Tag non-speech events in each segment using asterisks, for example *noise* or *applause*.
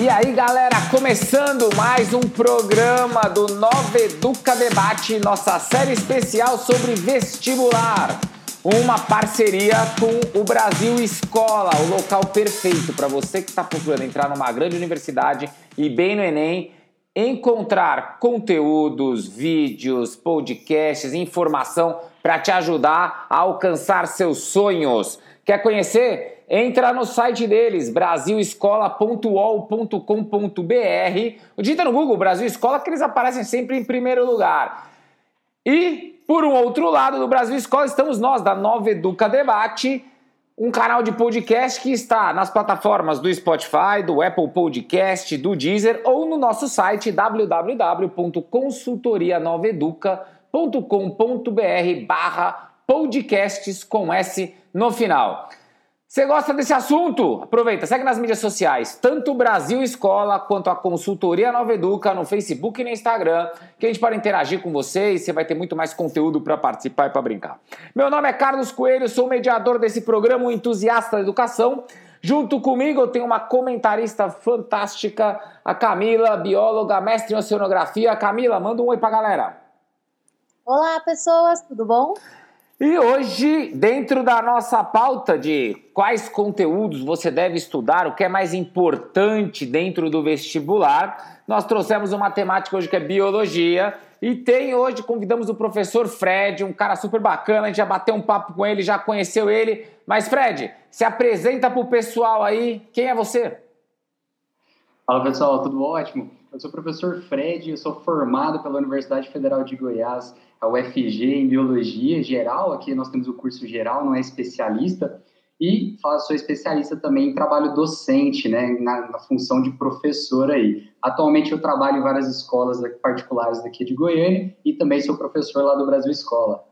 E aí, galera, começando mais um programa do Nova Educa Debate, nossa série especial sobre vestibular. Uma parceria com o Brasil Escola, o local perfeito para você que está procurando entrar numa grande universidade e bem no Enem, encontrar conteúdos, vídeos, podcasts, informação para te ajudar a alcançar seus sonhos. Quer conhecer? Entra no site deles, brasilescola.ol.com.br. Digita no Google Brasil Escola que eles aparecem sempre em primeiro lugar. E, por um outro lado do Brasil Escola, estamos nós, da Nova Educa Debate, um canal de podcast que está nas plataformas do Spotify, do Apple Podcast, do Deezer ou no nosso site www.consultorianoveduca.com.br barra podcasts com S no final. Você gosta desse assunto? Aproveita, segue nas mídias sociais, tanto Brasil Escola quanto a Consultoria Nova Educa no Facebook e no Instagram, que a gente pode interagir com você e você vai ter muito mais conteúdo para participar e para brincar. Meu nome é Carlos Coelho, sou mediador desse programa, um entusiasta da educação. Junto comigo eu tenho uma comentarista fantástica, a Camila, bióloga, mestre em oceanografia. Camila, manda um oi pra galera. Olá, pessoas, tudo bom? E hoje, dentro da nossa pauta de quais conteúdos você deve estudar, o que é mais importante dentro do vestibular, nós trouxemos uma temática hoje que é biologia. E tem hoje, convidamos o professor Fred, um cara super bacana, a gente já bateu um papo com ele, já conheceu ele. Mas, Fred, se apresenta para o pessoal aí, quem é você? Fala pessoal, tudo ótimo? Eu sou o professor Fred, eu sou formado pela Universidade Federal de Goiás a UFG em biologia geral, aqui nós temos o curso geral, não é especialista, e sou especialista também em trabalho docente, né, na, na, função de professor aí. Atualmente eu trabalho em várias escolas particulares daqui de Goiânia e também sou professor lá do Brasil Escola.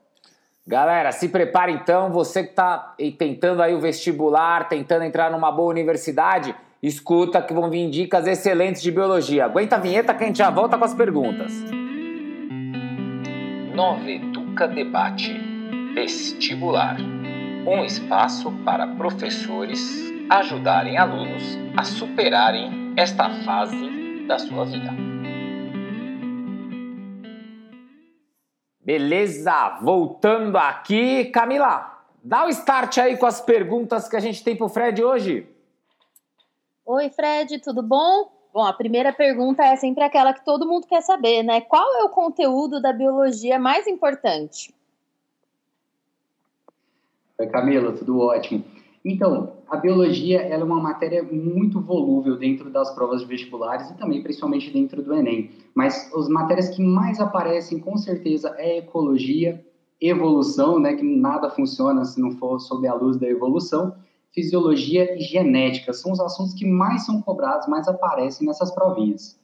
Galera, se prepare então, você que está tentando aí o vestibular, tentando entrar numa boa universidade, escuta que vão vir dicas excelentes de biologia. Aguenta a vinheta que a gente já volta com as perguntas. Nova Educa Debate Vestibular um espaço para professores ajudarem alunos a superarem esta fase da sua vida. Beleza, voltando aqui, Camila, dá o start aí com as perguntas que a gente tem para o Fred hoje. Oi, Fred, tudo bom? Bom, a primeira pergunta é sempre aquela que todo mundo quer saber, né? Qual é o conteúdo da biologia mais importante? Oi, Camila, tudo ótimo. Então, a biologia é uma matéria muito volúvel dentro das provas de vestibulares e também, principalmente, dentro do Enem. Mas as matérias que mais aparecem, com certeza, é ecologia, evolução, né, que nada funciona se não for sob a luz da evolução, fisiologia e genética. São os assuntos que mais são cobrados, mais aparecem nessas provinhas.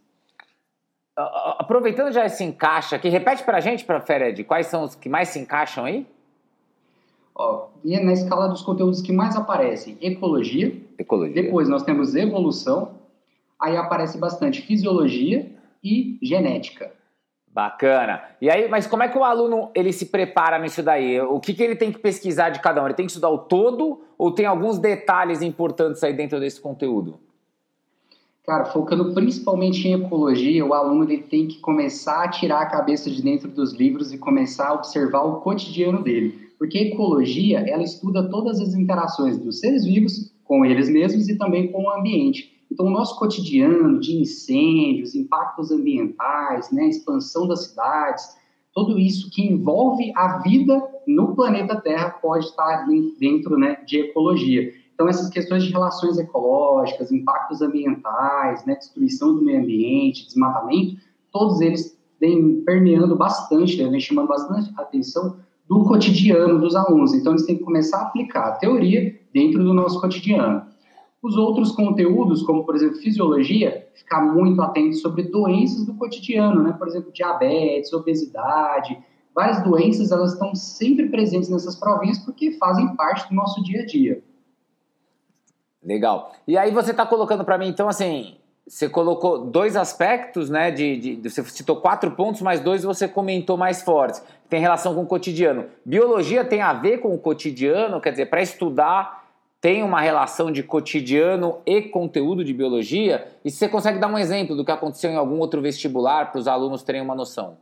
Aproveitando já esse encaixe aqui, repete para a gente, para Fered, quais são os que mais se encaixam aí? Ó, e na escala dos conteúdos que mais aparecem, ecologia. Ecologia. Depois nós temos evolução. Aí aparece bastante fisiologia e genética. Bacana. E aí, mas como é que o aluno ele se prepara nisso daí? O que, que ele tem que pesquisar de cada um? Ele tem que estudar o todo ou tem alguns detalhes importantes aí dentro desse conteúdo? Cara, focando principalmente em ecologia, o aluno ele tem que começar a tirar a cabeça de dentro dos livros e começar a observar o cotidiano dele. Porque ecologia, ela estuda todas as interações dos seres vivos com eles mesmos e também com o ambiente. Então, o nosso cotidiano de incêndios, impactos ambientais, né, expansão das cidades, tudo isso que envolve a vida no planeta Terra pode estar dentro né, de ecologia. Então, essas questões de relações ecológicas, impactos ambientais, né, destruição do meio ambiente, desmatamento, todos eles vêm permeando bastante, né, vem chamando bastante atenção do cotidiano dos alunos. Então, eles têm que começar a aplicar a teoria dentro do nosso cotidiano. Os outros conteúdos, como por exemplo fisiologia, ficar muito atento sobre doenças do cotidiano, né? Por exemplo, diabetes, obesidade, várias doenças, elas estão sempre presentes nessas provinhas porque fazem parte do nosso dia a dia. Legal. E aí você está colocando para mim, então, assim, você colocou dois aspectos, né? De, de, você citou quatro pontos, mas dois você comentou mais fortes. Tem relação com o cotidiano. Biologia tem a ver com o cotidiano, quer dizer, para estudar tem uma relação de cotidiano e conteúdo de biologia? E se você consegue dar um exemplo do que aconteceu em algum outro vestibular para os alunos terem uma noção?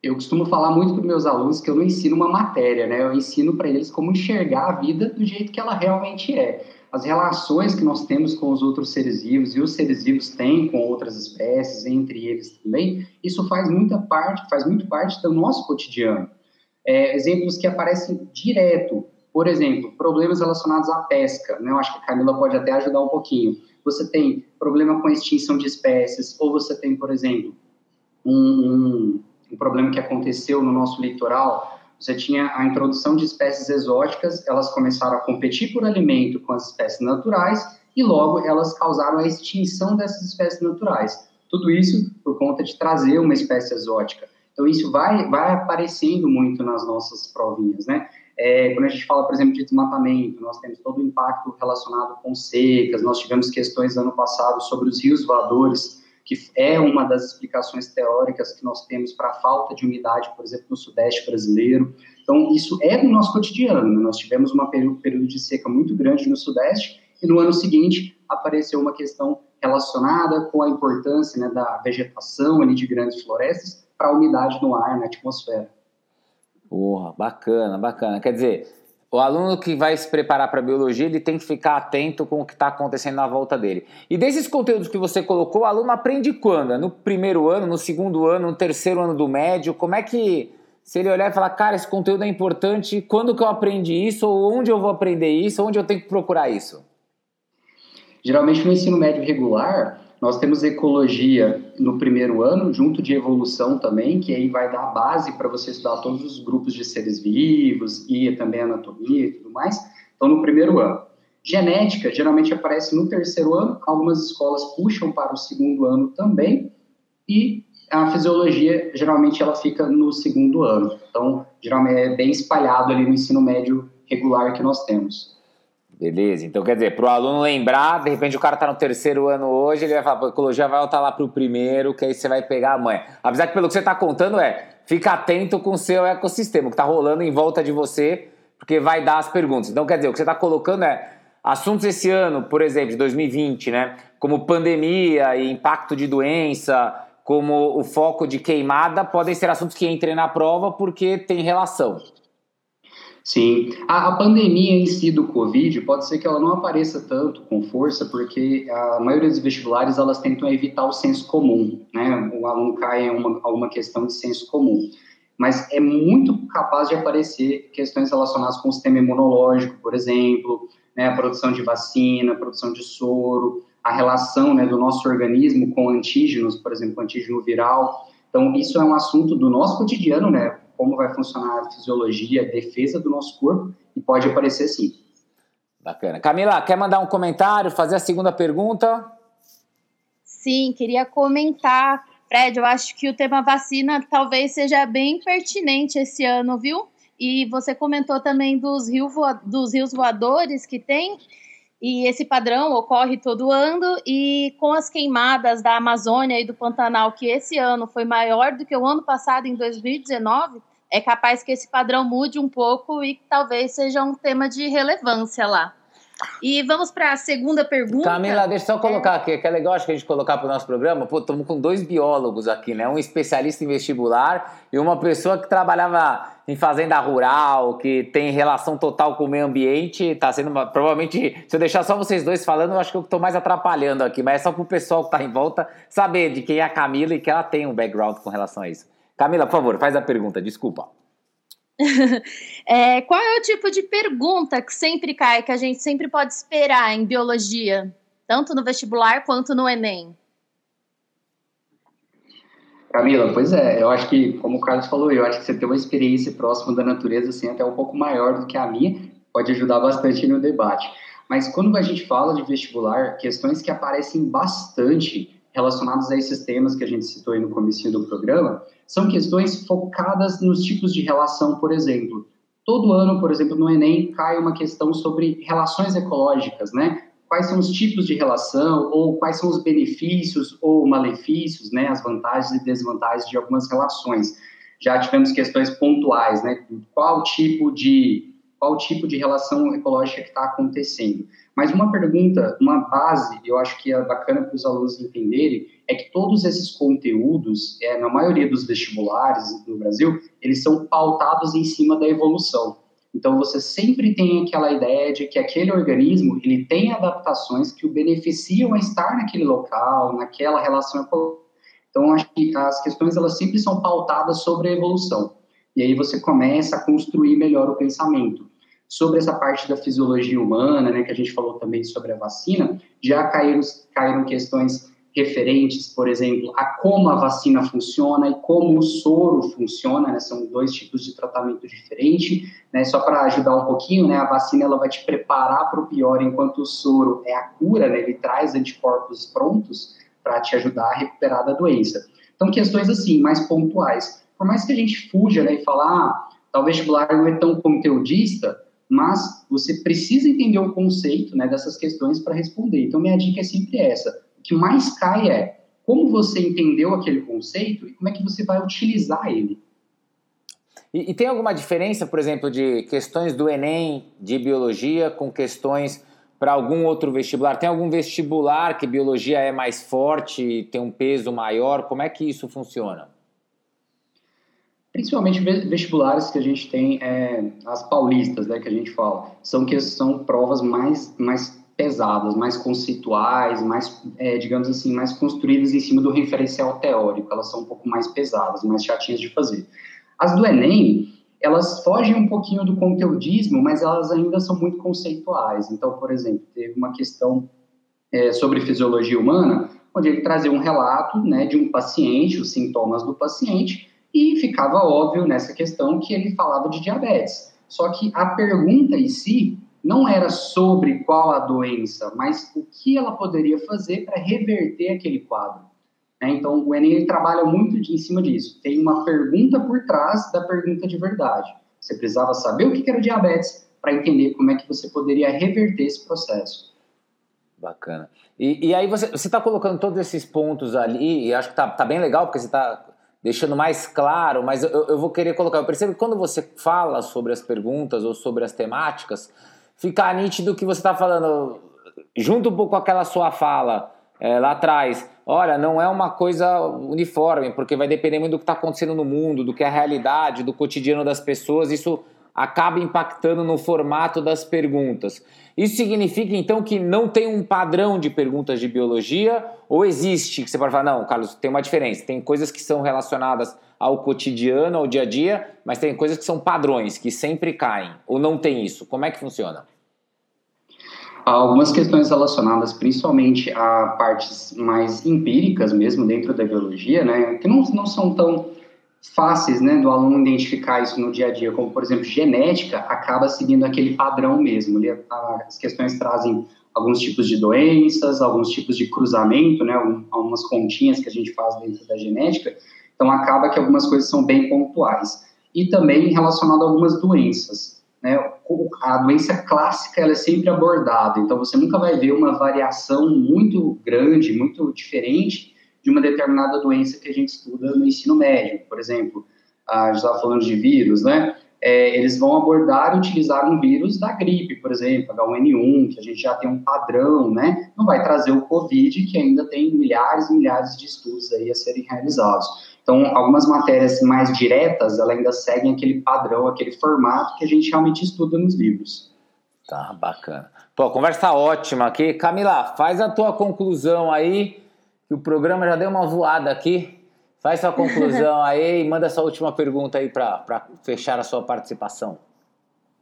Eu costumo falar muito para meus alunos que eu não ensino uma matéria, né? Eu ensino para eles como enxergar a vida do jeito que ela realmente é. As relações que nós temos com os outros seres vivos e os seres vivos têm com outras espécies, entre eles também, isso faz muita parte, faz muito parte do nosso cotidiano. É, exemplos que aparecem direto por exemplo, problemas relacionados à pesca, né? Eu acho que a Camila pode até ajudar um pouquinho. Você tem problema com a extinção de espécies, ou você tem, por exemplo, um, um, um problema que aconteceu no nosso litoral. Você tinha a introdução de espécies exóticas, elas começaram a competir por alimento com as espécies naturais e logo elas causaram a extinção dessas espécies naturais. Tudo isso por conta de trazer uma espécie exótica. Então isso vai, vai aparecendo muito nas nossas provinhas, né? É, quando a gente fala, por exemplo, de desmatamento, nós temos todo o impacto relacionado com secas, nós tivemos questões ano passado sobre os rios voadores, que é uma das explicações teóricas que nós temos para a falta de umidade, por exemplo, no sudeste brasileiro. Então, isso é do nosso cotidiano. Né? Nós tivemos um período de seca muito grande no sudeste e no ano seguinte apareceu uma questão relacionada com a importância né, da vegetação ali de grandes florestas para a umidade no ar, na atmosfera. Porra, bacana, bacana. Quer dizer, o aluno que vai se preparar para biologia, ele tem que ficar atento com o que está acontecendo na volta dele. E desses conteúdos que você colocou, o aluno aprende quando? No primeiro ano, no segundo ano, no terceiro ano do médio? Como é que, se ele olhar e falar, cara, esse conteúdo é importante, quando que eu aprendi isso? Ou onde eu vou aprender isso? Onde eu tenho que procurar isso? Geralmente no ensino médio regular, nós temos ecologia no primeiro ano, junto de evolução também, que aí vai dar a base para você estudar todos os grupos de seres vivos e também anatomia e tudo mais. Então, no primeiro ano. Genética geralmente aparece no terceiro ano, algumas escolas puxam para o segundo ano também, e a fisiologia geralmente ela fica no segundo ano. Então, geralmente é bem espalhado ali no ensino médio regular que nós temos. Beleza, então quer dizer, para o aluno lembrar, de repente o cara está no terceiro ano hoje, ele vai falar, a ecologia vai voltar lá para o primeiro, que aí você vai pegar a mãe. Apesar que pelo que você está contando é, fica atento com o seu ecossistema, que está rolando em volta de você, porque vai dar as perguntas. Então quer dizer, o que você está colocando é assuntos esse ano, por exemplo, de 2020, né? Como pandemia e impacto de doença, como o foco de queimada, podem ser assuntos que entrem na prova porque tem relação. Sim, a, a, pandemia em si do Covid pode ser que ela não apareça tanto com força, porque a maioria dos vestibulares elas tentam evitar o senso comum, né? O aluno cai em uma, uma questão de senso comum. Mas é muito capaz de aparecer questões relacionadas com o sistema imunológico, por exemplo, né? a produção de vacina, a produção de soro, a relação né, do nosso organismo com antígenos, por exemplo, antígeno viral. Então, isso é um assunto do nosso cotidiano, né? Como vai funcionar a fisiologia, a defesa do nosso corpo, e pode aparecer sim. Bacana. Camila, quer mandar um comentário, fazer a segunda pergunta? Sim, queria comentar. Fred, eu acho que o tema vacina talvez seja bem pertinente esse ano, viu? E você comentou também dos, rio dos rios voadores que tem, e esse padrão ocorre todo ano, e com as queimadas da Amazônia e do Pantanal, que esse ano foi maior do que o ano passado, em 2019, é capaz que esse padrão mude um pouco e talvez seja um tema de relevância lá. E vamos para a segunda pergunta. Camila, deixa eu só colocar aqui, que é legal acho que a gente colocar para o nosso programa. Pô, estamos com dois biólogos aqui, né? Um especialista em vestibular e uma pessoa que trabalhava em fazenda rural, que tem relação total com o meio ambiente. Está sendo uma, provavelmente, se eu deixar só vocês dois falando, eu acho que eu estou mais atrapalhando aqui, mas é só para o pessoal que está em volta saber de quem é a Camila e que ela tem um background com relação a isso. Camila, por favor, faz a pergunta, desculpa. *laughs* é, qual é o tipo de pergunta que sempre cai, que a gente sempre pode esperar em biologia, tanto no vestibular quanto no Enem? Camila, pois é, eu acho que, como o Carlos falou, eu acho que você tem uma experiência próxima da natureza, assim, até um pouco maior do que a minha, pode ajudar bastante no debate. Mas quando a gente fala de vestibular, questões que aparecem bastante relacionadas a esses temas que a gente citou aí no começo do programa, são questões focadas nos tipos de relação, por exemplo. Todo ano, por exemplo, no Enem cai uma questão sobre relações ecológicas, né? Quais são os tipos de relação, ou quais são os benefícios ou malefícios, né? As vantagens e desvantagens de algumas relações. Já tivemos questões pontuais, né? Qual tipo de qual tipo de relação ecológica que está acontecendo. Mas uma pergunta, uma base, eu acho que é bacana para os alunos entenderem, é que todos esses conteúdos, é, na maioria dos vestibulares no Brasil, eles são pautados em cima da evolução. Então você sempre tem aquela ideia de que aquele organismo ele tem adaptações que o beneficiam a estar naquele local, naquela relação ecológica. Então acho que as questões elas sempre são pautadas sobre a evolução. E aí você começa a construir melhor o pensamento. Sobre essa parte da fisiologia humana, né, que a gente falou também sobre a vacina, já caíram, caíram questões referentes, por exemplo, a como a vacina funciona e como o soro funciona, né? São dois tipos de tratamento diferente, né? Só para ajudar um pouquinho, né? A vacina ela vai te preparar para o pior, enquanto o soro é a cura, né? Ele traz anticorpos prontos para te ajudar a recuperar da doença. Então, questões assim, mais pontuais. Por mais que a gente fuja, né? E falar, ah, talvez o vestibular não é tão conteudista, mas você precisa entender o conceito, né? Dessas questões para responder. Então, minha dica é sempre essa o que mais cai é como você entendeu aquele conceito e como é que você vai utilizar ele. E, e, tem alguma diferença, por exemplo, de questões do Enem de biologia com questões para algum outro vestibular? Tem algum vestibular que biologia é mais forte, tem um peso maior? Como é que isso funciona? Principalmente vestibulares que a gente tem, é, as paulistas, né, que a gente fala, são que são provas mais, mais pesadas, mais conceituais, mais, é, digamos assim, mais construídas em cima do referencial teórico. Elas são um pouco mais pesadas, mais chatinhas de fazer. As do Enem, elas fogem um pouquinho do conteudismo, mas elas ainda são muito conceituais. Então, por exemplo, teve uma questão é, sobre fisiologia humana, onde ele trazia um relato né, de um paciente, os sintomas do paciente, e ficava óbvio nessa questão que ele falava de diabetes. Só que a pergunta em si não era sobre qual a doença, mas o que ela poderia fazer para reverter aquele quadro. Né? Então, o Enem trabalha muito em cima disso. Tem uma pergunta por trás da pergunta de verdade. Você precisava saber o que era diabetes para entender como é que você poderia reverter esse processo. Bacana. E, e aí você está colocando todos esses pontos ali, e acho que está tá bem legal, porque você está deixando mais claro, mas eu, eu vou querer colocar. Eu percebo que quando você fala sobre as perguntas ou sobre as temáticas, ficar nítido que você está falando, junto um pouco com aquela sua fala é, lá atrás. Olha, não é uma coisa uniforme, porque vai depender muito do que está acontecendo no mundo, do que é a realidade, do cotidiano das pessoas. Isso acaba impactando no formato das perguntas. Isso significa então que não tem um padrão de perguntas de biologia ou existe que você pode falar, não, Carlos, tem uma diferença. Tem coisas que são relacionadas ao cotidiano, ao dia a dia, mas tem coisas que são padrões, que sempre caem, ou não tem isso? Como é que funciona? Há algumas questões relacionadas principalmente a partes mais empíricas mesmo dentro da biologia, né, que não, não são tão fáceis, né, do aluno identificar isso no dia a dia, como por exemplo genética, acaba seguindo aquele padrão mesmo. As questões trazem alguns tipos de doenças, alguns tipos de cruzamento, né, algumas continhas que a gente faz dentro da genética, então, acaba que algumas coisas são bem pontuais. E também relacionado a algumas doenças. Né? A doença clássica ela é sempre abordada, então você nunca vai ver uma variação muito grande, muito diferente de uma determinada doença que a gente estuda no ensino médio. Por exemplo, a gente estava falando de vírus, né? É, eles vão abordar e utilizar um vírus da gripe, por exemplo, H1N1, que a gente já tem um padrão, né? Não vai trazer o Covid, que ainda tem milhares e milhares de estudos aí a serem realizados. Então, algumas matérias mais diretas, ela ainda seguem aquele padrão, aquele formato que a gente realmente estuda nos livros. Tá, bacana. Pô, conversa ótima aqui. Camila, faz a tua conclusão aí, que o programa já deu uma voada aqui. Faz sua conclusão *laughs* aí e manda essa última pergunta aí para fechar a sua participação.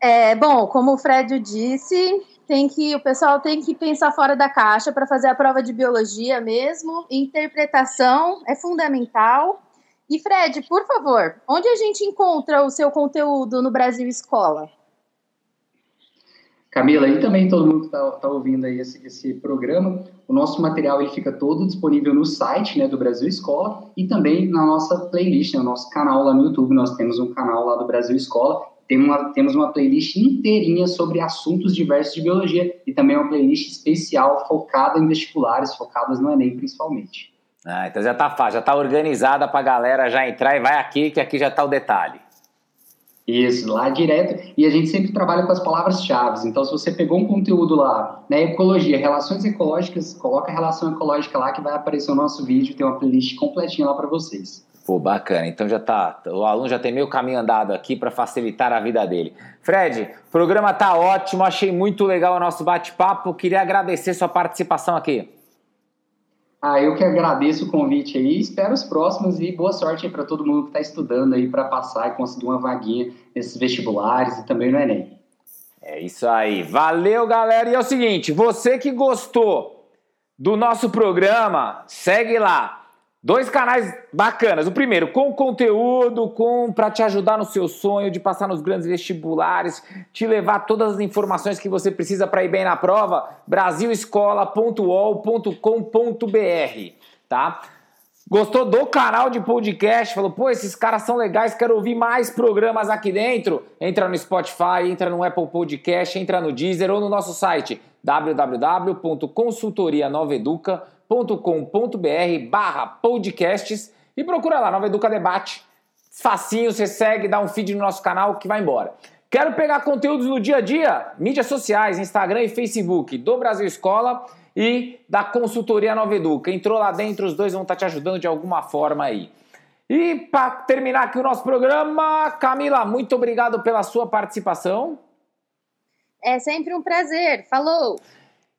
É, bom, como o Fred disse, tem que o pessoal tem que pensar fora da caixa para fazer a prova de biologia mesmo. Interpretação é fundamental. E Fred, por favor, onde a gente encontra o seu conteúdo no Brasil Escola? Camila, e também todo mundo que está tá ouvindo aí esse, esse, programa, o nosso material ele fica todo disponível no site né, do Brasil Escola e também na nossa playlist, no nosso canal lá no YouTube. Nós temos um canal lá do Brasil Escola, tem uma, temos uma playlist inteirinha sobre assuntos diversos de biologia e também uma playlist especial focada em vestibulares, focadas no Enem principalmente. Ah, então já tá fácil, já tá organizada pra galera já entrar e vai aqui, que aqui já tá o detalhe. Isso, lá direto. E a gente sempre trabalha com as palavras-chave. Então, se você pegou um conteúdo lá, né, ecologia, relações ecológicas, coloca a relação ecológica lá que vai aparecer o nosso vídeo, tem uma playlist completinha lá para vocês. Pô, bacana. Então já tá, o aluno já tem meio caminho andado aqui para facilitar a vida dele. Fred, o programa tá ótimo, achei muito legal o nosso bate-papo. Queria agradecer sua participação aqui. Ah, eu que agradeço o convite aí, espero os próximos e boa sorte aí para todo mundo que está estudando aí para passar e conseguir uma vaguinha nesses vestibulares e também no Enem. É isso aí. Valeu, galera. E é o seguinte, você que gostou do nosso programa, segue lá Dois canais bacanas. O primeiro, com conteúdo, com para te ajudar no seu sonho de passar nos grandes vestibulares, te levar todas as informações que você precisa para ir bem na prova, brasilescola.ol.com.br, tá? Gostou do canal de podcast? Falou, pô, esses caras são legais, quero ouvir mais programas aqui dentro? Entra no Spotify, entra no Apple Podcast, entra no Deezer ou no nosso site www.consultorianoveduca.com com.br barra podcasts e procura lá, Nova Educa Debate. Facinho, você segue, dá um feed no nosso canal que vai embora. Quero pegar conteúdos no dia a dia, mídias sociais, Instagram e Facebook do Brasil Escola e da consultoria Nova Educa. Entrou lá dentro, os dois vão estar te ajudando de alguma forma aí. E para terminar aqui o nosso programa, Camila, muito obrigado pela sua participação. É sempre um prazer. Falou!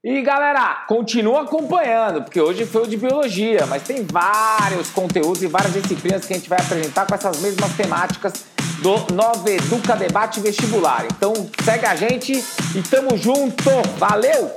E galera, continua acompanhando, porque hoje foi o de biologia, mas tem vários conteúdos e várias disciplinas que a gente vai apresentar com essas mesmas temáticas do Nova Educa Debate Vestibular. Então segue a gente e tamo junto. Valeu!